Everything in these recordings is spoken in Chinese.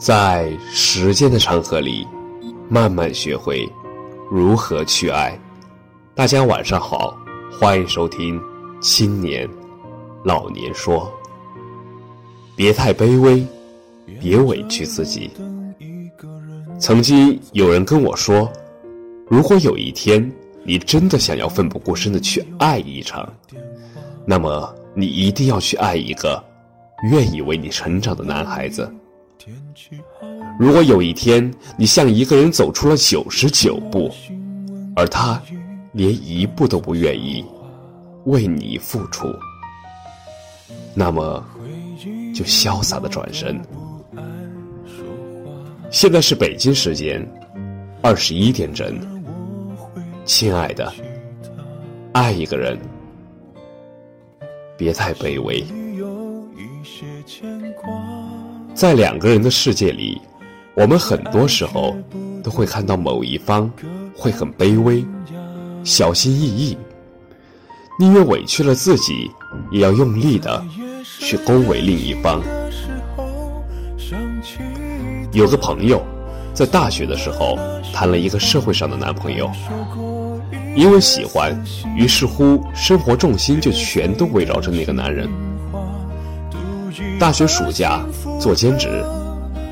在时间的长河里，慢慢学会如何去爱。大家晚上好，欢迎收听《青年老年说》。别太卑微，别委屈自己。曾经有人跟我说，如果有一天你真的想要奋不顾身的去爱一场，那么你一定要去爱一个。愿意为你成长的男孩子。如果有一天你向一个人走出了九十九步，而他连一步都不愿意为你付出，那么就潇洒的转身。现在是北京时间二十一点整，亲爱的，爱一个人，别太卑微。在两个人的世界里，我们很多时候都会看到某一方会很卑微、小心翼翼，宁愿委屈了自己，也要用力的去恭维另一方。有个朋友在大学的时候谈了一个社会上的男朋友，因为喜欢，于是乎生活重心就全都围绕着那个男人。大学暑假做兼职，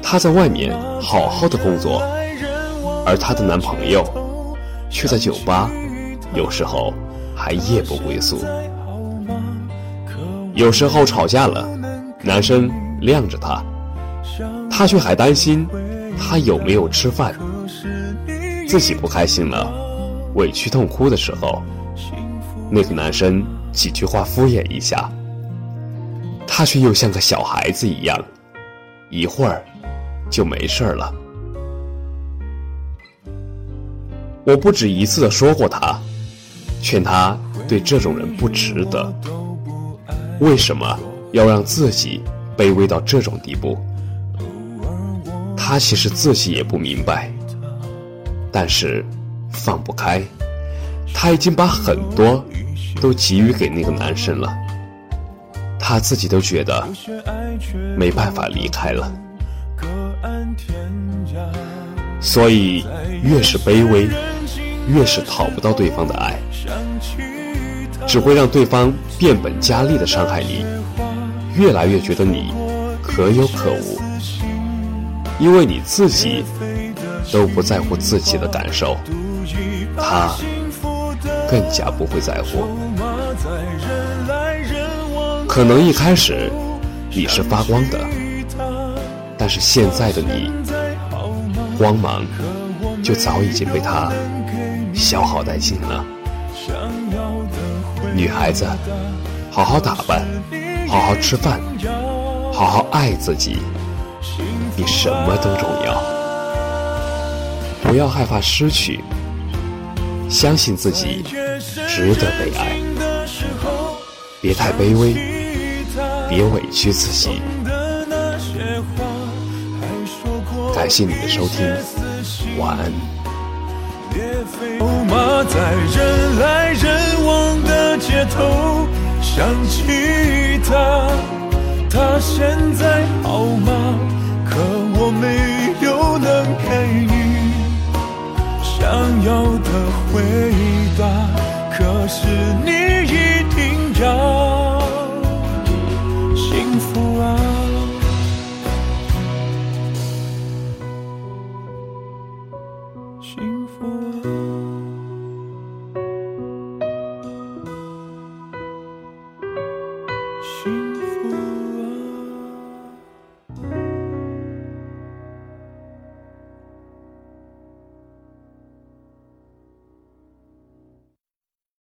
她在外面好好的工作，而她的男朋友却在酒吧，有时候还夜不归宿。有时候吵架了，男生晾着她，她却还担心他有没有吃饭。自己不开心了，委屈痛哭的时候，那个男生几句话敷衍一下。他却又像个小孩子一样，一会儿就没事了。我不止一次的说过他，劝他对这种人不值得。为什么要让自己卑微到这种地步？他其实自己也不明白，但是放不开。他已经把很多都给予给那个男生了。他自己都觉得没办法离开了，所以越是卑微，越是讨不到对方的爱，只会让对方变本加厉的伤害你，越来越觉得你可有可无，因为你自己都不在乎自己的感受，他更加不会在乎。可能一开始你是发光的，但是现在的你，光芒就早已经被他消耗殆尽了。女孩子，好好打扮，好好吃饭，好好爱自己，比什么都重要。不要害怕失去，相信自己值得被爱，别太卑微。别委屈自己。感谢你的收听，晚安。在人来人往的街头想起他，他现在好吗？可我没有能给你想要的回答。可是你